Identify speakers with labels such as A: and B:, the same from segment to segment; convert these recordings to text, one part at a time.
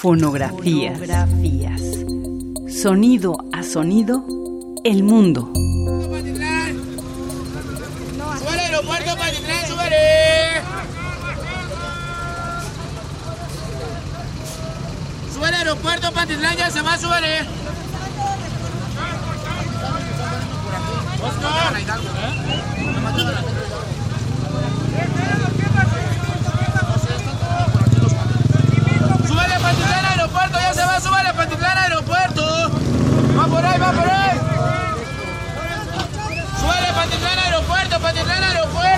A: Fonografías. Sonido a sonido, el mundo.
B: al aeropuerto Patitlán, aeropuerto Patitlán, ya se va, ¿eh? a encontré no aeropuerto.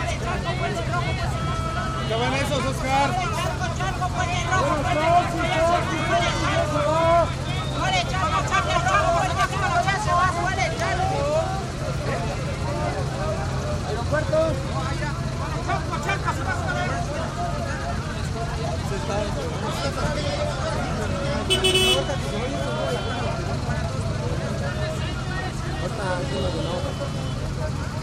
B: ¿Qué van esos, Oscar?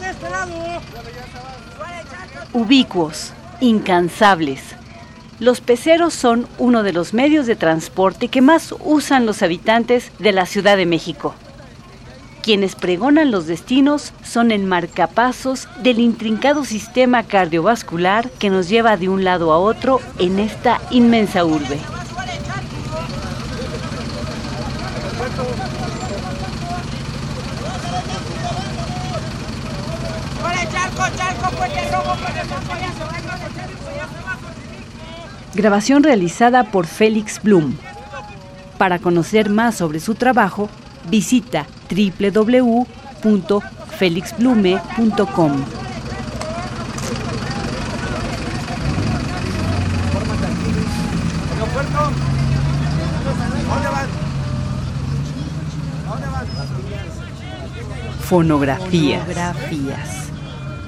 C: de este lado.
A: Ubicuos, incansables. Los peceros son uno de los medios de transporte que más usan los habitantes de la Ciudad de México. Quienes pregonan los destinos son el marcapasos del intrincado sistema cardiovascular que nos lleva de un lado a otro en esta inmensa urbe. Grabación realizada por Félix Blum. Para conocer más sobre su trabajo, visita www.felixblume.com.
C: Fonografías.
A: Fonografías.